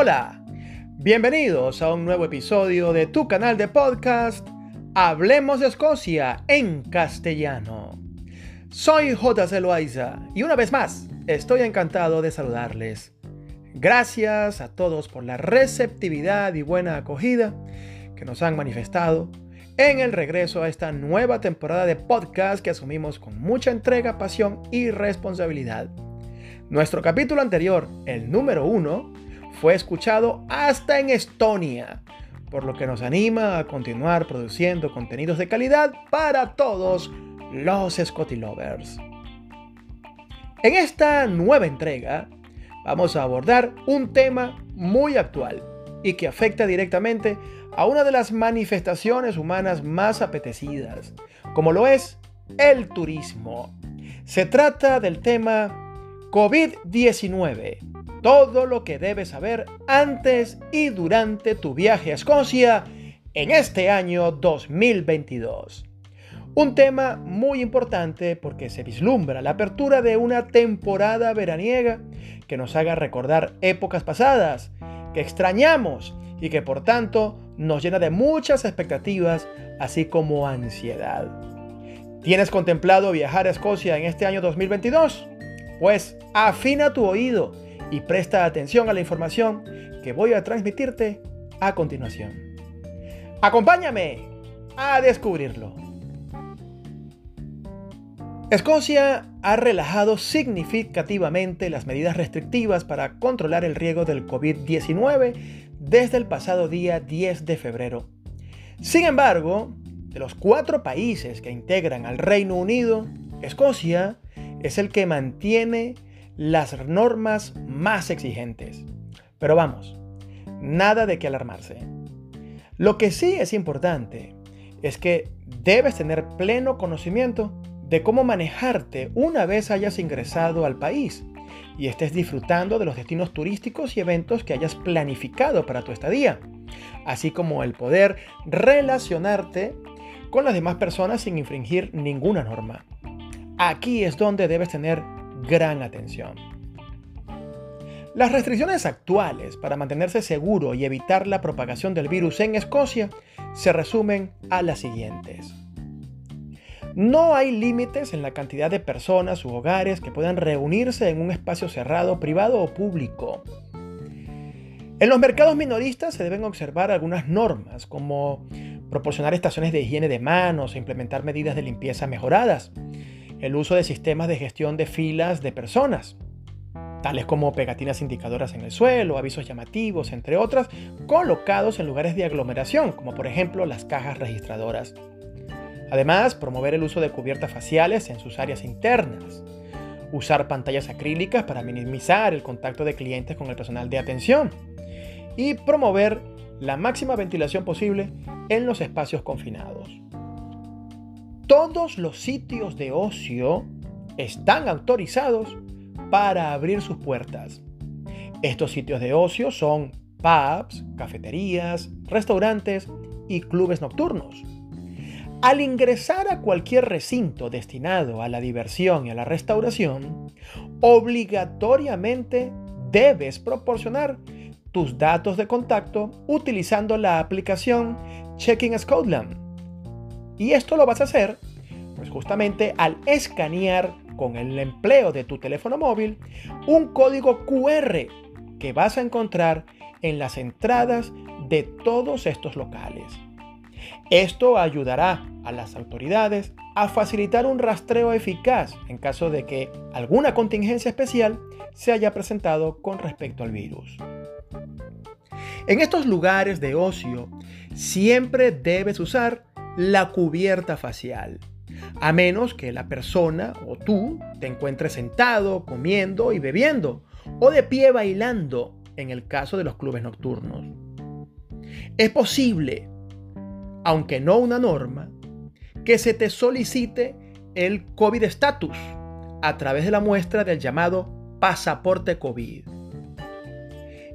Hola, bienvenidos a un nuevo episodio de tu canal de podcast Hablemos de Escocia en castellano. Soy J.C. Loaiza y una vez más estoy encantado de saludarles. Gracias a todos por la receptividad y buena acogida que nos han manifestado en el regreso a esta nueva temporada de podcast que asumimos con mucha entrega, pasión y responsabilidad. Nuestro capítulo anterior, el número uno, fue escuchado hasta en Estonia, por lo que nos anima a continuar produciendo contenidos de calidad para todos los Scotty Lovers. En esta nueva entrega vamos a abordar un tema muy actual y que afecta directamente a una de las manifestaciones humanas más apetecidas, como lo es el turismo. Se trata del tema COVID-19 todo lo que debes saber antes y durante tu viaje a Escocia en este año 2022. Un tema muy importante porque se vislumbra la apertura de una temporada veraniega que nos haga recordar épocas pasadas, que extrañamos y que por tanto nos llena de muchas expectativas, así como ansiedad. ¿Tienes contemplado viajar a Escocia en este año 2022? Pues afina tu oído y presta atención a la información que voy a transmitirte a continuación. Acompáñame a descubrirlo. Escocia ha relajado significativamente las medidas restrictivas para controlar el riesgo del COVID-19 desde el pasado día 10 de febrero. Sin embargo, de los cuatro países que integran al Reino Unido, Escocia es el que mantiene las normas más exigentes. Pero vamos, nada de qué alarmarse. Lo que sí es importante es que debes tener pleno conocimiento de cómo manejarte una vez hayas ingresado al país y estés disfrutando de los destinos turísticos y eventos que hayas planificado para tu estadía, así como el poder relacionarte con las demás personas sin infringir ninguna norma. Aquí es donde debes tener gran atención. Las restricciones actuales para mantenerse seguro y evitar la propagación del virus en Escocia se resumen a las siguientes. No hay límites en la cantidad de personas u hogares que puedan reunirse en un espacio cerrado, privado o público. En los mercados minoristas se deben observar algunas normas, como proporcionar estaciones de higiene de manos e implementar medidas de limpieza mejoradas, el uso de sistemas de gestión de filas de personas, tales como pegatinas indicadoras en el suelo, avisos llamativos, entre otras, colocados en lugares de aglomeración, como por ejemplo las cajas registradoras. Además, promover el uso de cubiertas faciales en sus áreas internas. Usar pantallas acrílicas para minimizar el contacto de clientes con el personal de atención. Y promover la máxima ventilación posible en los espacios confinados. Todos los sitios de ocio están autorizados para abrir sus puertas. Estos sitios de ocio son pubs, cafeterías, restaurantes y clubes nocturnos. Al ingresar a cualquier recinto destinado a la diversión y a la restauración, obligatoriamente debes proporcionar tus datos de contacto utilizando la aplicación Checking Scotland. Y esto lo vas a hacer pues justamente al escanear con el empleo de tu teléfono móvil un código QR que vas a encontrar en las entradas de todos estos locales. Esto ayudará a las autoridades a facilitar un rastreo eficaz en caso de que alguna contingencia especial se haya presentado con respecto al virus. En estos lugares de ocio siempre debes usar la cubierta facial a menos que la persona o tú te encuentres sentado, comiendo y bebiendo, o de pie bailando en el caso de los clubes nocturnos. Es posible, aunque no una norma, que se te solicite el COVID status a través de la muestra del llamado pasaporte COVID.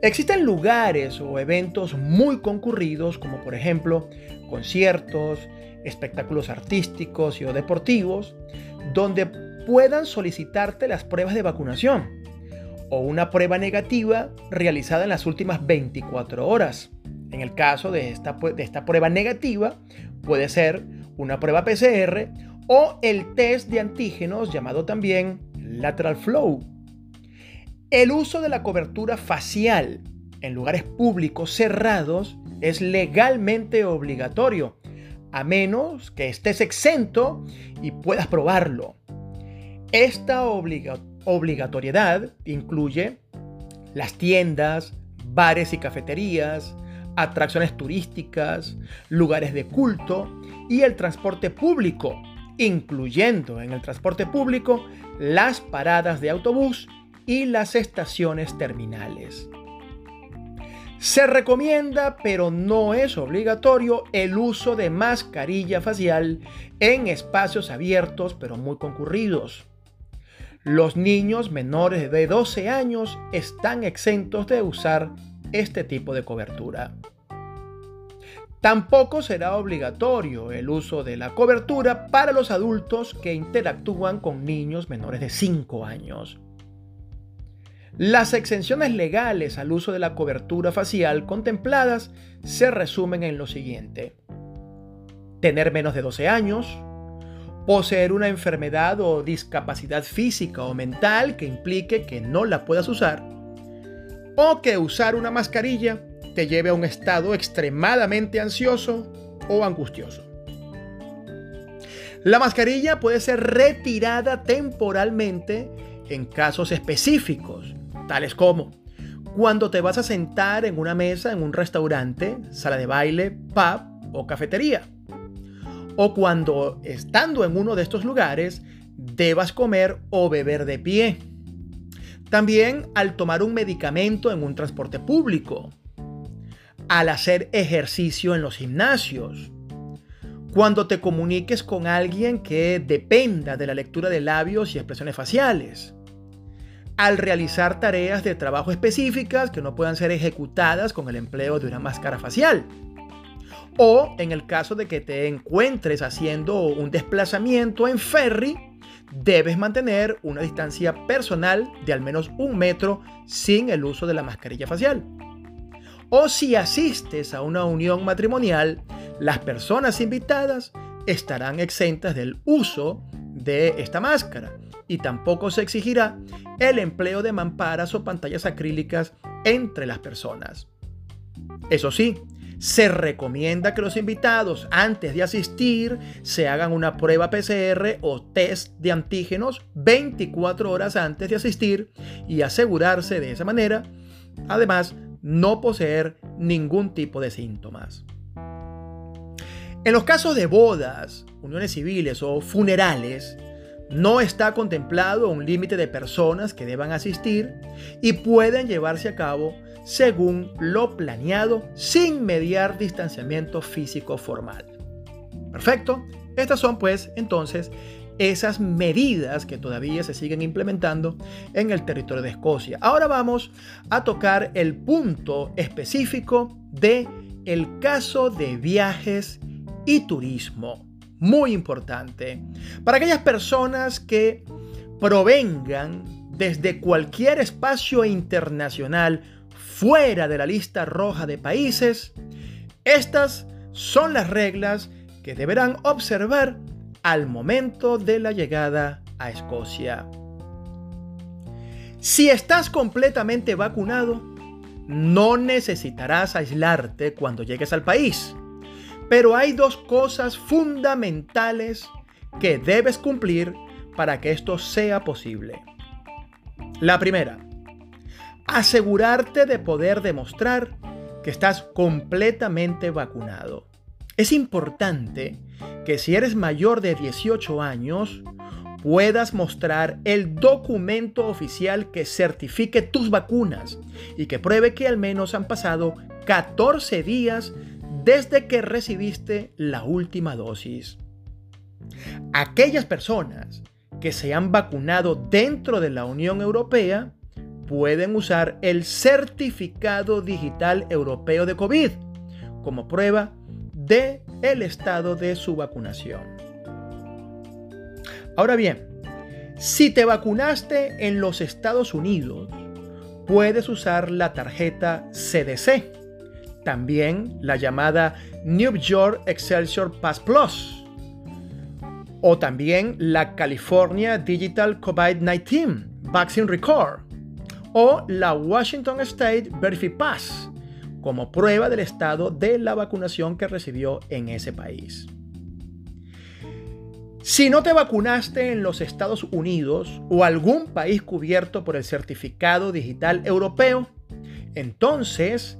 Existen lugares o eventos muy concurridos como por ejemplo conciertos, espectáculos artísticos y o deportivos, donde puedan solicitarte las pruebas de vacunación. o una prueba negativa realizada en las últimas 24 horas. En el caso de esta, de esta prueba negativa, puede ser una prueba PCR o el test de antígenos llamado también lateral flow. El uso de la cobertura facial en lugares públicos cerrados es legalmente obligatorio, a menos que estés exento y puedas probarlo. Esta obligatoriedad incluye las tiendas, bares y cafeterías, atracciones turísticas, lugares de culto y el transporte público, incluyendo en el transporte público las paradas de autobús y las estaciones terminales. Se recomienda, pero no es obligatorio, el uso de mascarilla facial en espacios abiertos pero muy concurridos. Los niños menores de 12 años están exentos de usar este tipo de cobertura. Tampoco será obligatorio el uso de la cobertura para los adultos que interactúan con niños menores de 5 años. Las exenciones legales al uso de la cobertura facial contempladas se resumen en lo siguiente. Tener menos de 12 años, poseer una enfermedad o discapacidad física o mental que implique que no la puedas usar, o que usar una mascarilla te lleve a un estado extremadamente ansioso o angustioso. La mascarilla puede ser retirada temporalmente en casos específicos, tales como cuando te vas a sentar en una mesa en un restaurante, sala de baile, pub o cafetería. O cuando, estando en uno de estos lugares, debas comer o beber de pie. También al tomar un medicamento en un transporte público, al hacer ejercicio en los gimnasios, cuando te comuniques con alguien que dependa de la lectura de labios y expresiones faciales, al realizar tareas de trabajo específicas que no puedan ser ejecutadas con el empleo de una máscara facial, o en el caso de que te encuentres haciendo un desplazamiento en ferry, debes mantener una distancia personal de al menos un metro sin el uso de la mascarilla facial. O si asistes a una unión matrimonial, las personas invitadas estarán exentas del uso de esta máscara y tampoco se exigirá el empleo de mamparas o pantallas acrílicas entre las personas. Eso sí, se recomienda que los invitados antes de asistir se hagan una prueba PCR o test de antígenos 24 horas antes de asistir y asegurarse de esa manera, además, no poseer ningún tipo de síntomas. En los casos de bodas, uniones civiles o funerales, no está contemplado un límite de personas que deban asistir y pueden llevarse a cabo según lo planeado sin mediar distanciamiento físico formal. Perfecto. Estas son pues entonces esas medidas que todavía se siguen implementando en el territorio de Escocia. Ahora vamos a tocar el punto específico de el caso de viajes y turismo. Muy importante. Para aquellas personas que provengan desde cualquier espacio internacional fuera de la lista roja de países, estas son las reglas que deberán observar al momento de la llegada a Escocia. Si estás completamente vacunado, no necesitarás aislarte cuando llegues al país. Pero hay dos cosas fundamentales que debes cumplir para que esto sea posible. La primera, asegurarte de poder demostrar que estás completamente vacunado. Es importante que si eres mayor de 18 años, puedas mostrar el documento oficial que certifique tus vacunas y que pruebe que al menos han pasado 14 días desde que recibiste la última dosis. Aquellas personas que se han vacunado dentro de la Unión Europea pueden usar el certificado digital europeo de COVID como prueba de el estado de su vacunación. Ahora bien, si te vacunaste en los Estados Unidos puedes usar la tarjeta CDC, también la llamada New York Excelsior Pass Plus, o también la California Digital COVID-19 Vaccine Record, o la Washington State Verify Pass, como prueba del estado de la vacunación que recibió en ese país. Si no te vacunaste en los Estados Unidos o algún país cubierto por el certificado digital europeo, entonces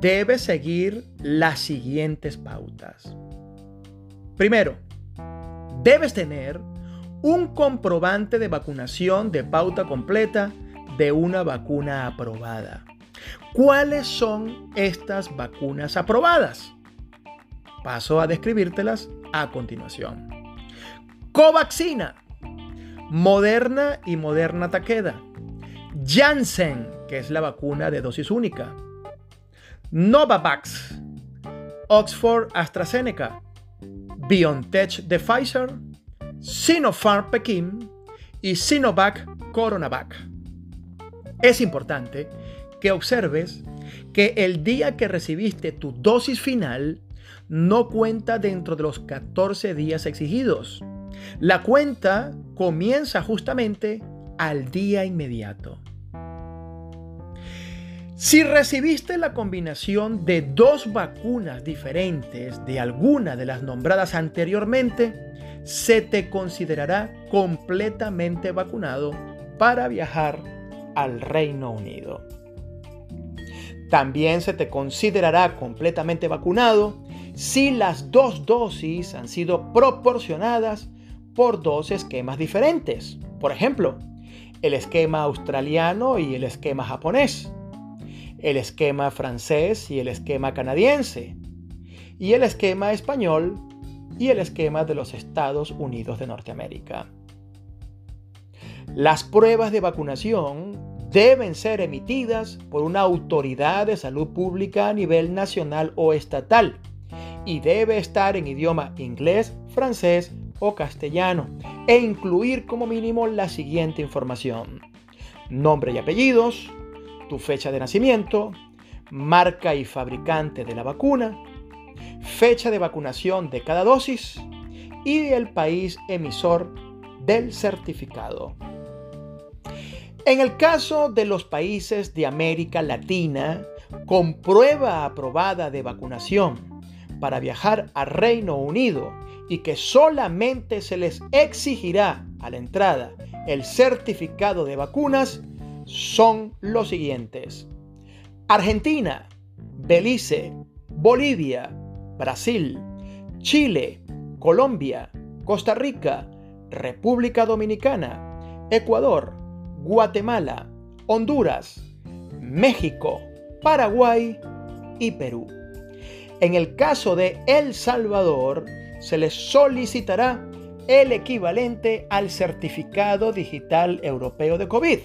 debes seguir las siguientes pautas. Primero, debes tener un comprobante de vacunación de pauta completa de una vacuna aprobada. ¿Cuáles son estas vacunas aprobadas? Paso a describírtelas a continuación. Covaxina, Moderna y Moderna Takeda, Janssen, que es la vacuna de dosis única, Novavax, Oxford AstraZeneca, BioNTech de Pfizer, Sinopharm Pekin y Sinovac Coronavac. Es importante que observes que el día que recibiste tu dosis final no cuenta dentro de los 14 días exigidos. La cuenta comienza justamente al día inmediato. Si recibiste la combinación de dos vacunas diferentes de alguna de las nombradas anteriormente, se te considerará completamente vacunado para viajar al Reino Unido. También se te considerará completamente vacunado si las dos dosis han sido proporcionadas por dos esquemas diferentes. Por ejemplo, el esquema australiano y el esquema japonés, el esquema francés y el esquema canadiense, y el esquema español y el esquema de los Estados Unidos de Norteamérica. Las pruebas de vacunación deben ser emitidas por una autoridad de salud pública a nivel nacional o estatal y debe estar en idioma inglés, francés, o castellano e incluir como mínimo la siguiente información. Nombre y apellidos, tu fecha de nacimiento, marca y fabricante de la vacuna, fecha de vacunación de cada dosis y el país emisor del certificado. En el caso de los países de América Latina con prueba aprobada de vacunación para viajar a Reino Unido y que solamente se les exigirá a la entrada el certificado de vacunas son los siguientes. Argentina, Belice, Bolivia, Brasil, Chile, Colombia, Costa Rica, República Dominicana, Ecuador, Guatemala, Honduras, México, Paraguay y Perú. En el caso de El Salvador, se les solicitará el equivalente al certificado digital europeo de COVID.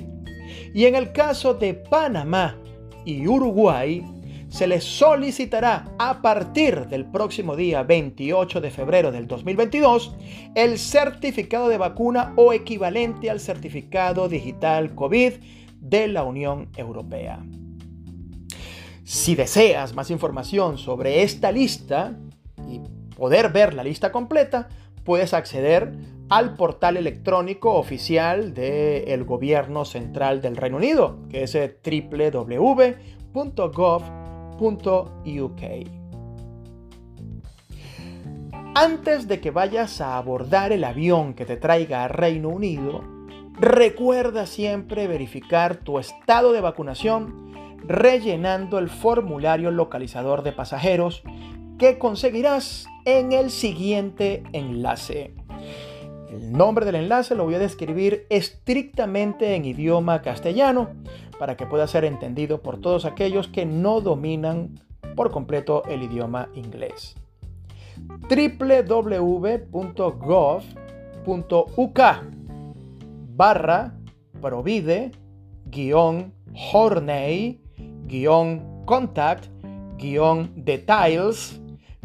Y en el caso de Panamá y Uruguay, se les solicitará a partir del próximo día 28 de febrero del 2022 el certificado de vacuna o equivalente al certificado digital COVID de la Unión Europea. Si deseas más información sobre esta lista y poder ver la lista completa, puedes acceder al portal electrónico oficial del Gobierno Central del Reino Unido, que es www.gov.uk. Antes de que vayas a abordar el avión que te traiga a Reino Unido, recuerda siempre verificar tu estado de vacunación rellenando el formulario localizador de pasajeros que conseguirás en el siguiente enlace. El nombre del enlace lo voy a describir estrictamente en idioma castellano para que pueda ser entendido por todos aquellos que no dominan por completo el idioma inglés. www.gov.uk barra provide guion horney guion contact guion details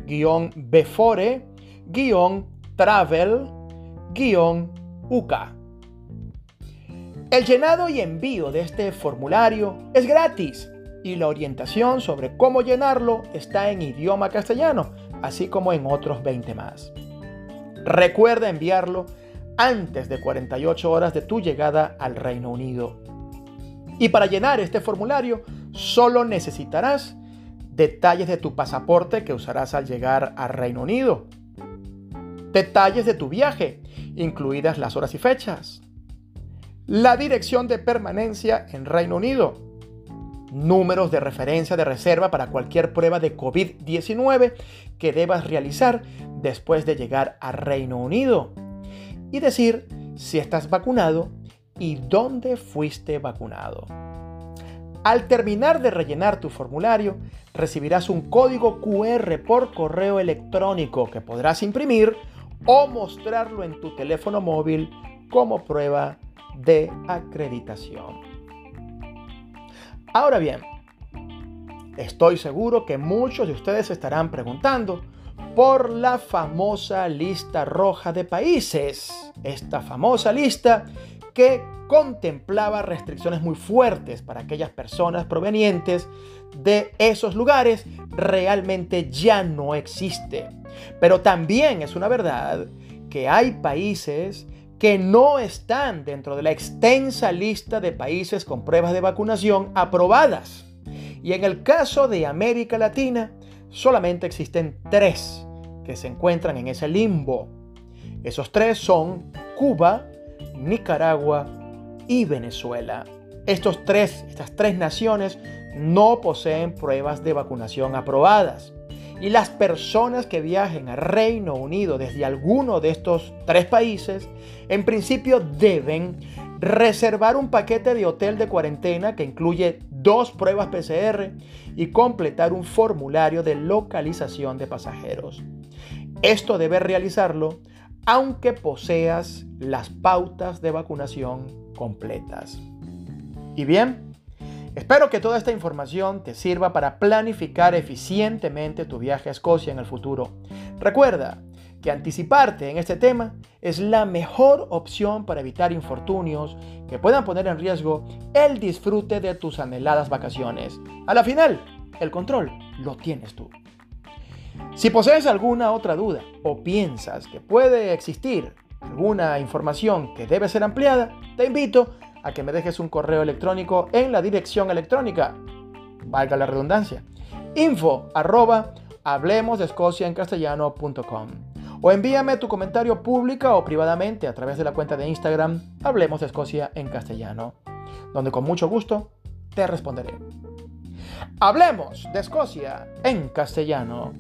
guion before, guion travel, UK. El llenado y envío de este formulario es gratis y la orientación sobre cómo llenarlo está en idioma castellano, así como en otros 20 más. Recuerda enviarlo antes de 48 horas de tu llegada al Reino Unido. Y para llenar este formulario solo necesitarás detalles de tu pasaporte que usarás al llegar al Reino Unido, detalles de tu viaje, incluidas las horas y fechas, la dirección de permanencia en Reino Unido, números de referencia de reserva para cualquier prueba de COVID-19 que debas realizar después de llegar a Reino Unido. Y decir si estás vacunado y dónde fuiste vacunado. Al terminar de rellenar tu formulario, recibirás un código QR por correo electrónico que podrás imprimir o mostrarlo en tu teléfono móvil como prueba de acreditación. Ahora bien, estoy seguro que muchos de ustedes estarán preguntando por la famosa lista roja de países. Esta famosa lista que contemplaba restricciones muy fuertes para aquellas personas provenientes de esos lugares realmente ya no existe. Pero también es una verdad que hay países que no están dentro de la extensa lista de países con pruebas de vacunación aprobadas. Y en el caso de América Latina, solamente existen tres que se encuentran en ese limbo. Esos tres son Cuba, Nicaragua y Venezuela. Estos tres, estas tres naciones no poseen pruebas de vacunación aprobadas. Y las personas que viajen a Reino Unido desde alguno de estos tres países, en principio deben reservar un paquete de hotel de cuarentena que incluye dos pruebas PCR y completar un formulario de localización de pasajeros. Esto debe realizarlo aunque poseas las pautas de vacunación completas. Y bien, Espero que toda esta información te sirva para planificar eficientemente tu viaje a Escocia en el futuro. Recuerda que anticiparte en este tema es la mejor opción para evitar infortunios que puedan poner en riesgo el disfrute de tus anheladas vacaciones. A la final, el control lo tienes tú. Si posees alguna otra duda o piensas que puede existir alguna información que debe ser ampliada, te invito a que me dejes un correo electrónico en la dirección electrónica, valga la redundancia, info arroba hablemos de Escocia en castellano.com o envíame tu comentario pública o privadamente a través de la cuenta de Instagram Hablemos de Escocia en castellano, donde con mucho gusto te responderé. Hablemos de Escocia en castellano.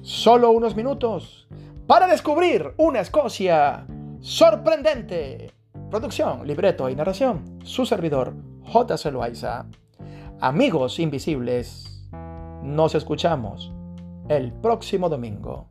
Solo unos minutos para descubrir una Escocia sorprendente. Producción, libreto y narración, su servidor J. Loaiza. Amigos invisibles, nos escuchamos el próximo domingo.